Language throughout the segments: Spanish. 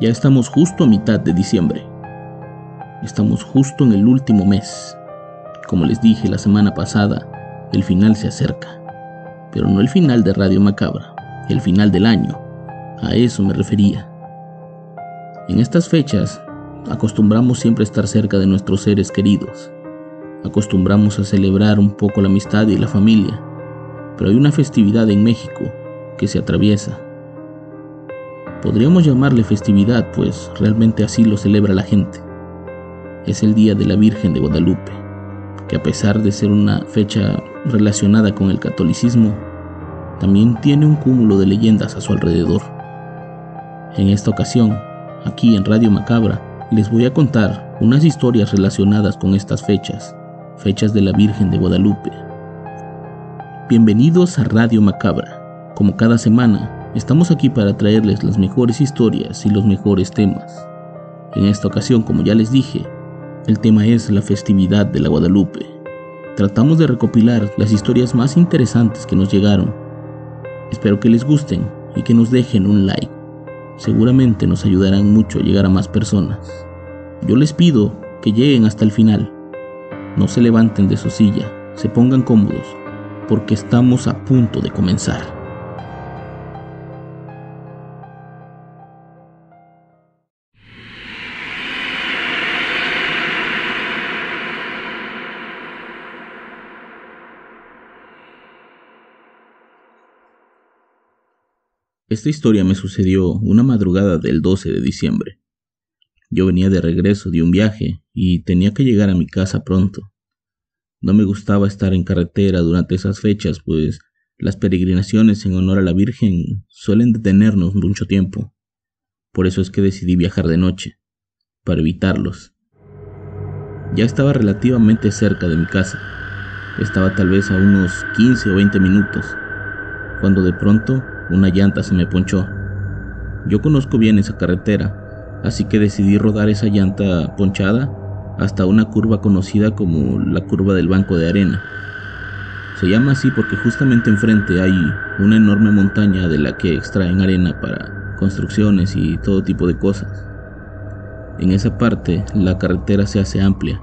Ya estamos justo a mitad de diciembre. Estamos justo en el último mes. Como les dije la semana pasada, el final se acerca. Pero no el final de Radio Macabra, el final del año. A eso me refería. En estas fechas, acostumbramos siempre a estar cerca de nuestros seres queridos. Acostumbramos a celebrar un poco la amistad y la familia. Pero hay una festividad en México que se atraviesa Podríamos llamarle festividad, pues realmente así lo celebra la gente. Es el Día de la Virgen de Guadalupe, que a pesar de ser una fecha relacionada con el catolicismo, también tiene un cúmulo de leyendas a su alrededor. En esta ocasión, aquí en Radio Macabra, les voy a contar unas historias relacionadas con estas fechas, fechas de la Virgen de Guadalupe. Bienvenidos a Radio Macabra. Como cada semana, Estamos aquí para traerles las mejores historias y los mejores temas. En esta ocasión, como ya les dije, el tema es la festividad de la Guadalupe. Tratamos de recopilar las historias más interesantes que nos llegaron. Espero que les gusten y que nos dejen un like. Seguramente nos ayudarán mucho a llegar a más personas. Yo les pido que lleguen hasta el final. No se levanten de su silla, se pongan cómodos, porque estamos a punto de comenzar. Esta historia me sucedió una madrugada del 12 de diciembre. Yo venía de regreso de un viaje y tenía que llegar a mi casa pronto. No me gustaba estar en carretera durante esas fechas, pues las peregrinaciones en honor a la Virgen suelen detenernos mucho tiempo. Por eso es que decidí viajar de noche, para evitarlos. Ya estaba relativamente cerca de mi casa. Estaba tal vez a unos 15 o 20 minutos, cuando de pronto una llanta se me ponchó. Yo conozco bien esa carretera, así que decidí rodar esa llanta ponchada hasta una curva conocida como la curva del banco de arena. Se llama así porque justamente enfrente hay una enorme montaña de la que extraen arena para construcciones y todo tipo de cosas. En esa parte la carretera se hace amplia,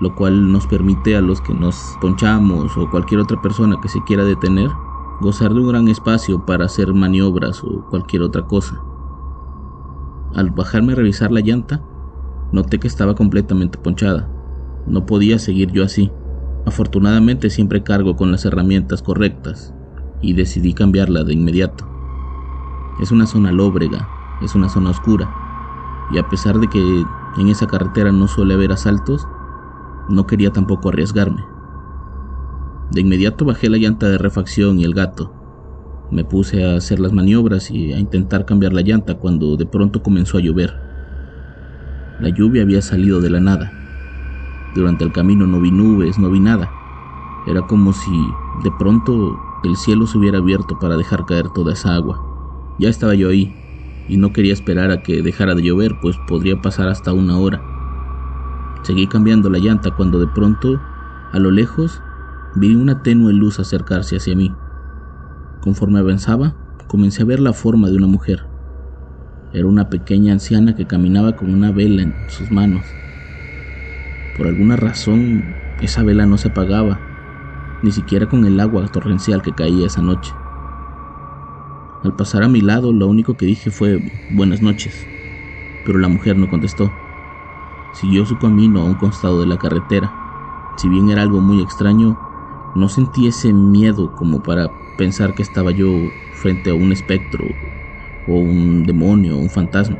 lo cual nos permite a los que nos ponchamos o cualquier otra persona que se quiera detener gozar de un gran espacio para hacer maniobras o cualquier otra cosa. Al bajarme a revisar la llanta, noté que estaba completamente ponchada. No podía seguir yo así. Afortunadamente siempre cargo con las herramientas correctas y decidí cambiarla de inmediato. Es una zona lóbrega, es una zona oscura, y a pesar de que en esa carretera no suele haber asaltos, no quería tampoco arriesgarme. De inmediato bajé la llanta de refacción y el gato. Me puse a hacer las maniobras y a intentar cambiar la llanta cuando de pronto comenzó a llover. La lluvia había salido de la nada. Durante el camino no vi nubes, no vi nada. Era como si de pronto el cielo se hubiera abierto para dejar caer toda esa agua. Ya estaba yo ahí y no quería esperar a que dejara de llover, pues podría pasar hasta una hora. Seguí cambiando la llanta cuando de pronto, a lo lejos, vi una tenue luz acercarse hacia mí. Conforme avanzaba, comencé a ver la forma de una mujer. Era una pequeña anciana que caminaba con una vela en sus manos. Por alguna razón, esa vela no se apagaba, ni siquiera con el agua torrencial que caía esa noche. Al pasar a mi lado, lo único que dije fue buenas noches, pero la mujer no contestó. Siguió su camino a un costado de la carretera. Si bien era algo muy extraño, no sentí ese miedo como para pensar que estaba yo frente a un espectro o un demonio o un fantasma.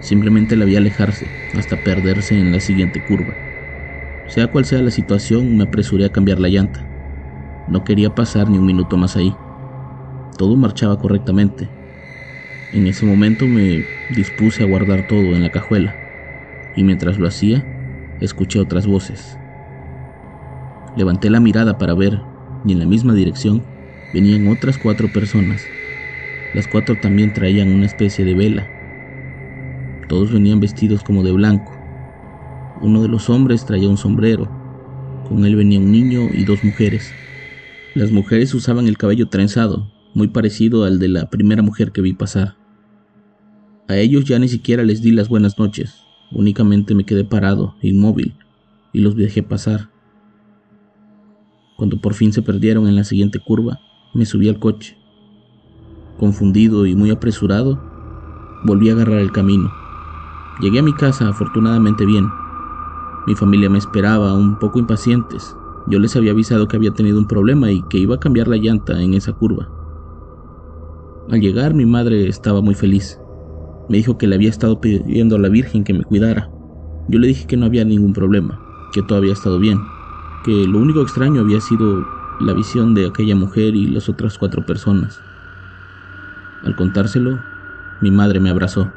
Simplemente la vi alejarse hasta perderse en la siguiente curva. Sea cual sea la situación, me apresuré a cambiar la llanta. No quería pasar ni un minuto más ahí. Todo marchaba correctamente. En ese momento me dispuse a guardar todo en la cajuela, y mientras lo hacía, escuché otras voces. Levanté la mirada para ver, y en la misma dirección venían otras cuatro personas. Las cuatro también traían una especie de vela. Todos venían vestidos como de blanco. Uno de los hombres traía un sombrero. Con él venía un niño y dos mujeres. Las mujeres usaban el cabello trenzado, muy parecido al de la primera mujer que vi pasar. A ellos ya ni siquiera les di las buenas noches, únicamente me quedé parado, inmóvil, y los dejé pasar. Cuando por fin se perdieron en la siguiente curva, me subí al coche. Confundido y muy apresurado, volví a agarrar el camino. Llegué a mi casa afortunadamente bien. Mi familia me esperaba, un poco impacientes. Yo les había avisado que había tenido un problema y que iba a cambiar la llanta en esa curva. Al llegar mi madre estaba muy feliz. Me dijo que le había estado pidiendo a la Virgen que me cuidara. Yo le dije que no había ningún problema, que todo había estado bien, que lo único extraño había sido la visión de aquella mujer y las otras cuatro personas. Al contárselo, mi madre me abrazó.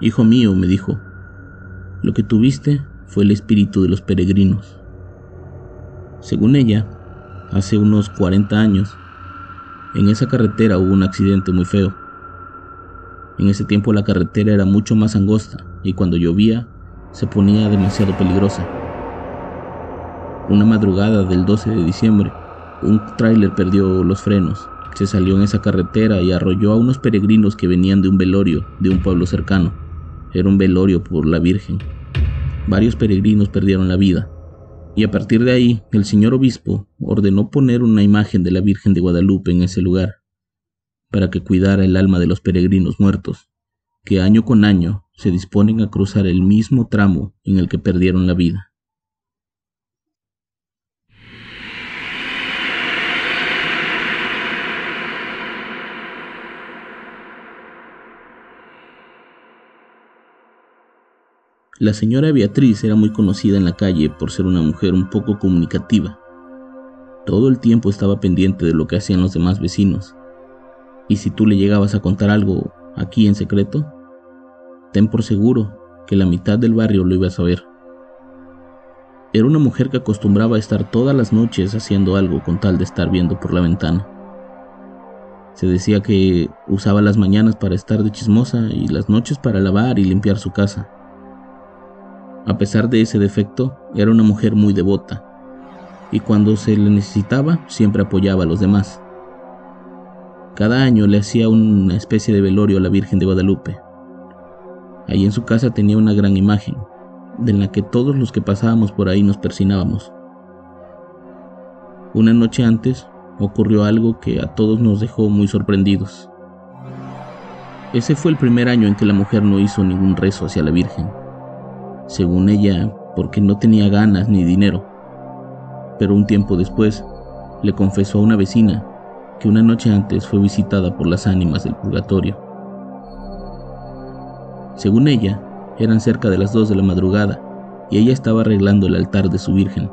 Hijo mío, me dijo, lo que tuviste fue el espíritu de los peregrinos. Según ella, hace unos 40 años, en esa carretera hubo un accidente muy feo. En ese tiempo la carretera era mucho más angosta y cuando llovía se ponía demasiado peligrosa. Una madrugada del 12 de diciembre, un tráiler perdió los frenos, se salió en esa carretera y arrolló a unos peregrinos que venían de un velorio de un pueblo cercano. Era un velorio por la Virgen. Varios peregrinos perdieron la vida y a partir de ahí el señor obispo ordenó poner una imagen de la Virgen de Guadalupe en ese lugar, para que cuidara el alma de los peregrinos muertos, que año con año se disponen a cruzar el mismo tramo en el que perdieron la vida. La señora Beatriz era muy conocida en la calle por ser una mujer un poco comunicativa. Todo el tiempo estaba pendiente de lo que hacían los demás vecinos. Y si tú le llegabas a contar algo aquí en secreto, ten por seguro que la mitad del barrio lo iba a saber. Era una mujer que acostumbraba a estar todas las noches haciendo algo con tal de estar viendo por la ventana. Se decía que usaba las mañanas para estar de chismosa y las noches para lavar y limpiar su casa. A pesar de ese defecto, era una mujer muy devota, y cuando se le necesitaba siempre apoyaba a los demás. Cada año le hacía una especie de velorio a la Virgen de Guadalupe. Allí en su casa tenía una gran imagen, de la que todos los que pasábamos por ahí nos persinábamos. Una noche antes ocurrió algo que a todos nos dejó muy sorprendidos. Ese fue el primer año en que la mujer no hizo ningún rezo hacia la Virgen según ella, porque no tenía ganas ni dinero. Pero un tiempo después, le confesó a una vecina que una noche antes fue visitada por las ánimas del purgatorio. Según ella, eran cerca de las dos de la madrugada y ella estaba arreglando el altar de su Virgen.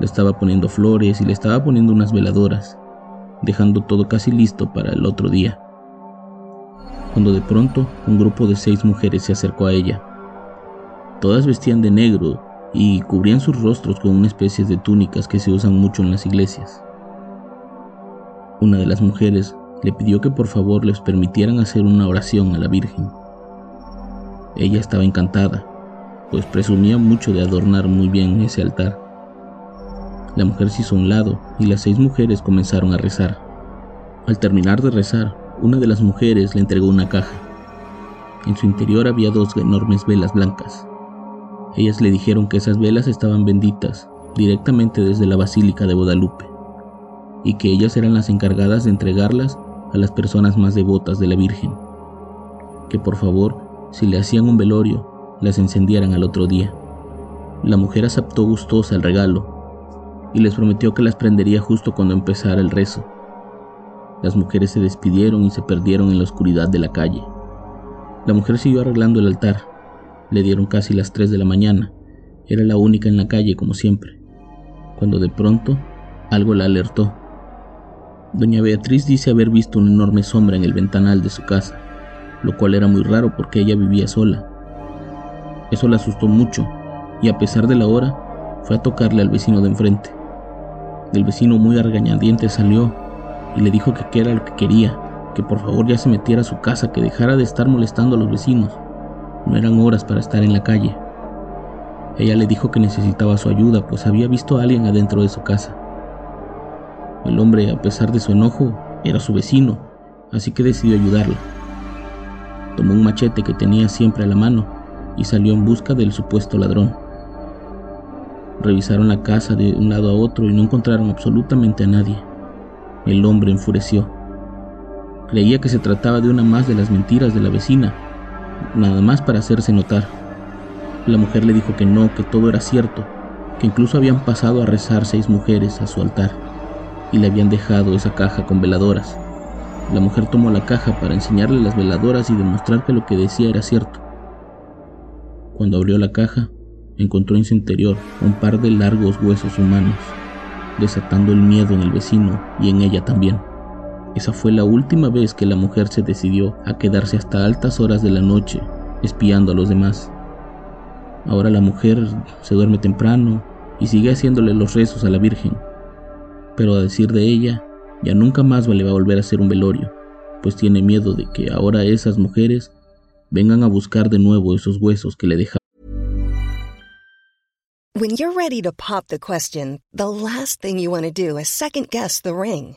Le estaba poniendo flores y le estaba poniendo unas veladoras, dejando todo casi listo para el otro día. Cuando de pronto un grupo de seis mujeres se acercó a ella Todas vestían de negro y cubrían sus rostros con una especie de túnicas que se usan mucho en las iglesias. Una de las mujeres le pidió que por favor les permitieran hacer una oración a la Virgen. Ella estaba encantada, pues presumía mucho de adornar muy bien ese altar. La mujer se hizo a un lado y las seis mujeres comenzaron a rezar. Al terminar de rezar, una de las mujeres le entregó una caja. En su interior había dos enormes velas blancas. Ellas le dijeron que esas velas estaban benditas directamente desde la Basílica de Guadalupe y que ellas eran las encargadas de entregarlas a las personas más devotas de la Virgen. Que por favor, si le hacían un velorio, las encendieran al otro día. La mujer aceptó gustosa el regalo y les prometió que las prendería justo cuando empezara el rezo. Las mujeres se despidieron y se perdieron en la oscuridad de la calle. La mujer siguió arreglando el altar le dieron casi las 3 de la mañana. Era la única en la calle como siempre. Cuando de pronto algo la alertó. Doña Beatriz dice haber visto una enorme sombra en el ventanal de su casa, lo cual era muy raro porque ella vivía sola. Eso la asustó mucho y a pesar de la hora, fue a tocarle al vecino de enfrente. El vecino muy argañadiente salió y le dijo que qué era lo que quería, que por favor ya se metiera a su casa, que dejara de estar molestando a los vecinos. No eran horas para estar en la calle. Ella le dijo que necesitaba su ayuda, pues había visto a alguien adentro de su casa. El hombre, a pesar de su enojo, era su vecino, así que decidió ayudarla. Tomó un machete que tenía siempre a la mano y salió en busca del supuesto ladrón. Revisaron la casa de un lado a otro y no encontraron absolutamente a nadie. El hombre enfureció. Creía que se trataba de una más de las mentiras de la vecina, nada más para hacerse notar. La mujer le dijo que no, que todo era cierto, que incluso habían pasado a rezar seis mujeres a su altar y le habían dejado esa caja con veladoras. La mujer tomó la caja para enseñarle las veladoras y demostrar que lo que decía era cierto. Cuando abrió la caja, encontró en su interior un par de largos huesos humanos, desatando el miedo en el vecino y en ella también. Esa fue la última vez que la mujer se decidió a quedarse hasta altas horas de la noche espiando a los demás. Ahora la mujer se duerme temprano y sigue haciéndole los rezos a la Virgen, pero a decir de ella, ya nunca más le va a volver a hacer un velorio, pues tiene miedo de que ahora esas mujeres vengan a buscar de nuevo esos huesos que le dejaron. When you're ready to pop the question, the last thing you want to do is second guess the ring.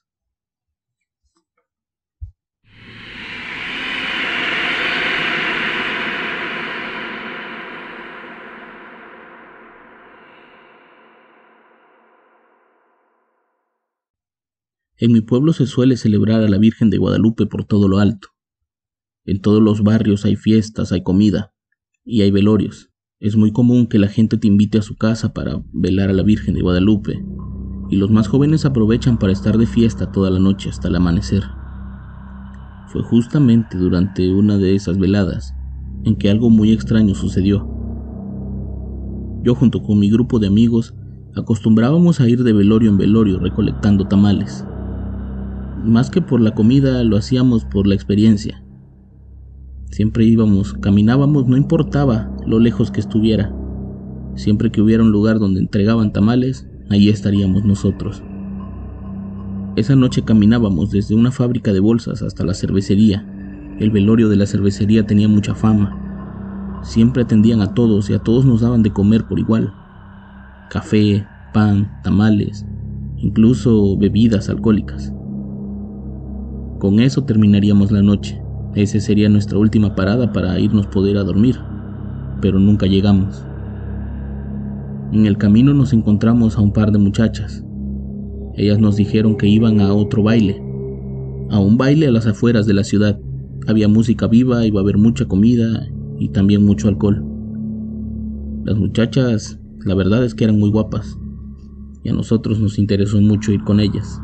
En mi pueblo se suele celebrar a la Virgen de Guadalupe por todo lo alto. En todos los barrios hay fiestas, hay comida y hay velorios. Es muy común que la gente te invite a su casa para velar a la Virgen de Guadalupe, y los más jóvenes aprovechan para estar de fiesta toda la noche hasta el amanecer. Fue justamente durante una de esas veladas en que algo muy extraño sucedió. Yo junto con mi grupo de amigos acostumbrábamos a ir de velorio en velorio recolectando tamales más que por la comida, lo hacíamos por la experiencia. Siempre íbamos, caminábamos, no importaba lo lejos que estuviera. Siempre que hubiera un lugar donde entregaban tamales, allí estaríamos nosotros. Esa noche caminábamos desde una fábrica de bolsas hasta la cervecería. El velorio de la cervecería tenía mucha fama. Siempre atendían a todos y a todos nos daban de comer por igual. Café, pan, tamales, incluso bebidas alcohólicas. Con eso terminaríamos la noche. Esa sería nuestra última parada para irnos poder a dormir. Pero nunca llegamos. En el camino nos encontramos a un par de muchachas. Ellas nos dijeron que iban a otro baile, a un baile a las afueras de la ciudad. Había música viva, iba a haber mucha comida y también mucho alcohol. Las muchachas, la verdad es que eran muy guapas, y a nosotros nos interesó mucho ir con ellas.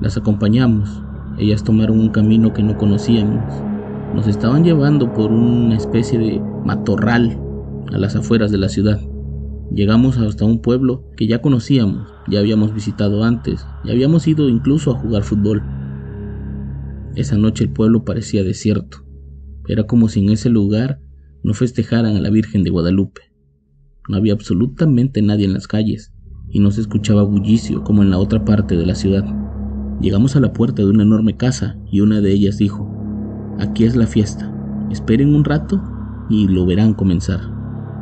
Las acompañamos, ellas tomaron un camino que no conocíamos. Nos estaban llevando por una especie de matorral a las afueras de la ciudad. Llegamos hasta un pueblo que ya conocíamos, ya habíamos visitado antes, ya habíamos ido incluso a jugar fútbol. Esa noche el pueblo parecía desierto. Era como si en ese lugar no festejaran a la Virgen de Guadalupe. No había absolutamente nadie en las calles y no se escuchaba bullicio como en la otra parte de la ciudad. Llegamos a la puerta de una enorme casa y una de ellas dijo, aquí es la fiesta, esperen un rato y lo verán comenzar.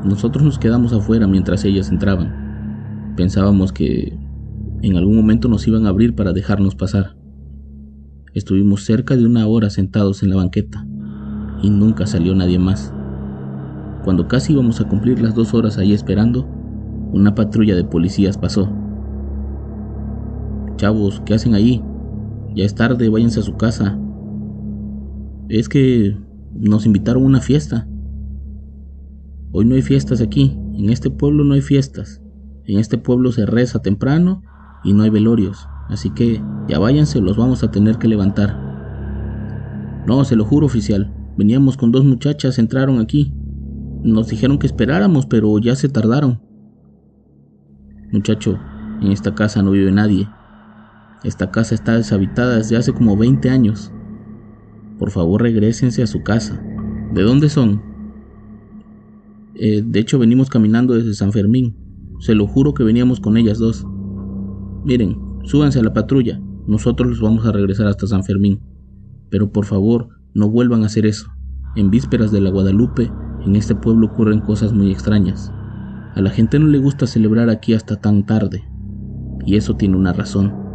Nosotros nos quedamos afuera mientras ellas entraban. Pensábamos que en algún momento nos iban a abrir para dejarnos pasar. Estuvimos cerca de una hora sentados en la banqueta y nunca salió nadie más. Cuando casi íbamos a cumplir las dos horas ahí esperando, una patrulla de policías pasó. Chavos, ¿qué hacen ahí? Ya es tarde, váyanse a su casa. Es que nos invitaron a una fiesta. Hoy no hay fiestas aquí, en este pueblo no hay fiestas. En este pueblo se reza temprano y no hay velorios, así que ya váyanse, los vamos a tener que levantar. No, se lo juro, oficial. Veníamos con dos muchachas, entraron aquí. Nos dijeron que esperáramos, pero ya se tardaron. Muchacho, en esta casa no vive nadie. Esta casa está deshabitada desde hace como 20 años. Por favor, regresense a su casa. ¿De dónde son? Eh, de hecho, venimos caminando desde San Fermín. Se lo juro que veníamos con ellas dos. Miren, súbanse a la patrulla. Nosotros los vamos a regresar hasta San Fermín. Pero por favor, no vuelvan a hacer eso. En vísperas de la Guadalupe, en este pueblo ocurren cosas muy extrañas. A la gente no le gusta celebrar aquí hasta tan tarde. Y eso tiene una razón.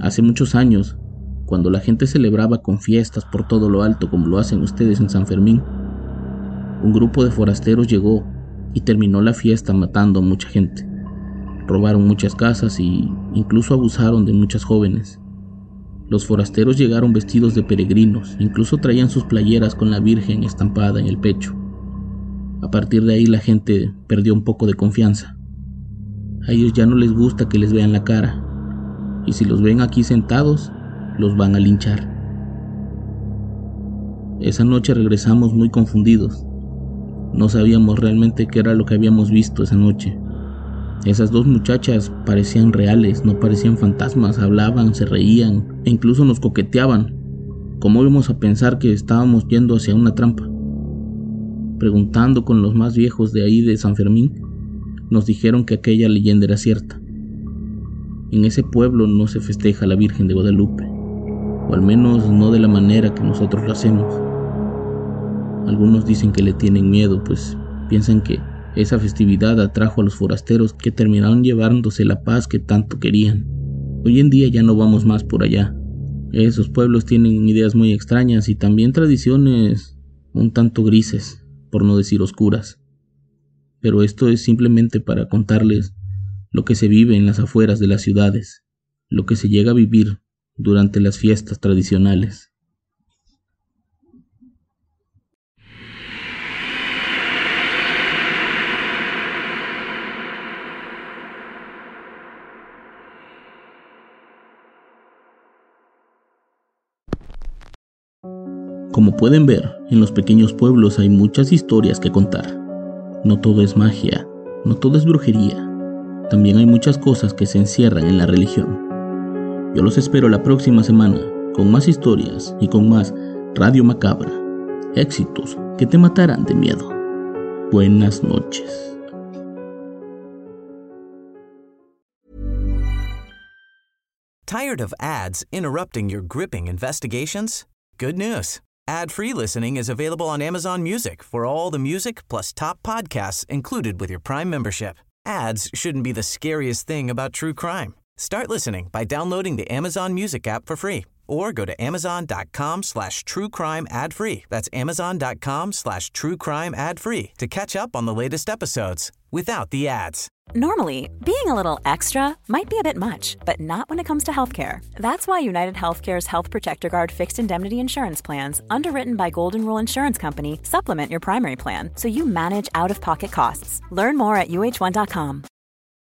Hace muchos años, cuando la gente celebraba con fiestas por todo lo alto como lo hacen ustedes en San Fermín, un grupo de forasteros llegó y terminó la fiesta matando a mucha gente. Robaron muchas casas y incluso abusaron de muchas jóvenes. Los forasteros llegaron vestidos de peregrinos, incluso traían sus playeras con la Virgen estampada en el pecho. A partir de ahí la gente perdió un poco de confianza. A ellos ya no les gusta que les vean la cara, y si los ven aquí sentados, los van a linchar. Esa noche regresamos muy confundidos. No sabíamos realmente qué era lo que habíamos visto esa noche. Esas dos muchachas parecían reales, no parecían fantasmas, hablaban, se reían e incluso nos coqueteaban. ¿Cómo íbamos a pensar que estábamos yendo hacia una trampa? Preguntando con los más viejos de ahí de San Fermín, nos dijeron que aquella leyenda era cierta. En ese pueblo no se festeja la Virgen de Guadalupe o al menos no de la manera que nosotros lo hacemos. Algunos dicen que le tienen miedo, pues piensan que esa festividad atrajo a los forasteros que terminaron llevándose la paz que tanto querían. Hoy en día ya no vamos más por allá. Esos pueblos tienen ideas muy extrañas y también tradiciones un tanto grises, por no decir oscuras. Pero esto es simplemente para contarles lo que se vive en las afueras de las ciudades, lo que se llega a vivir durante las fiestas tradicionales. Como pueden ver, en los pequeños pueblos hay muchas historias que contar. No todo es magia, no todo es brujería. También hay muchas cosas que se encierran en la religión. Yo los espero la próxima semana con más historias y con más Radio Macabra. Éxitos que te matarán de miedo. Buenas noches. Tired of ads interrupting your gripping investigations? Good news. Ad-free listening is available on Amazon Music for all the music plus top podcasts included with your Prime membership. Ads shouldn't be the scariest thing about true crime. Start listening by downloading the Amazon Music app for free or go to amazon.com slash true crime ad free. That's amazon.com slash true crime ad free to catch up on the latest episodes without the ads. Normally, being a little extra might be a bit much, but not when it comes to healthcare. That's why United Healthcare's Health Protector Guard fixed indemnity insurance plans, underwritten by Golden Rule Insurance Company, supplement your primary plan so you manage out of pocket costs. Learn more at uh1.com.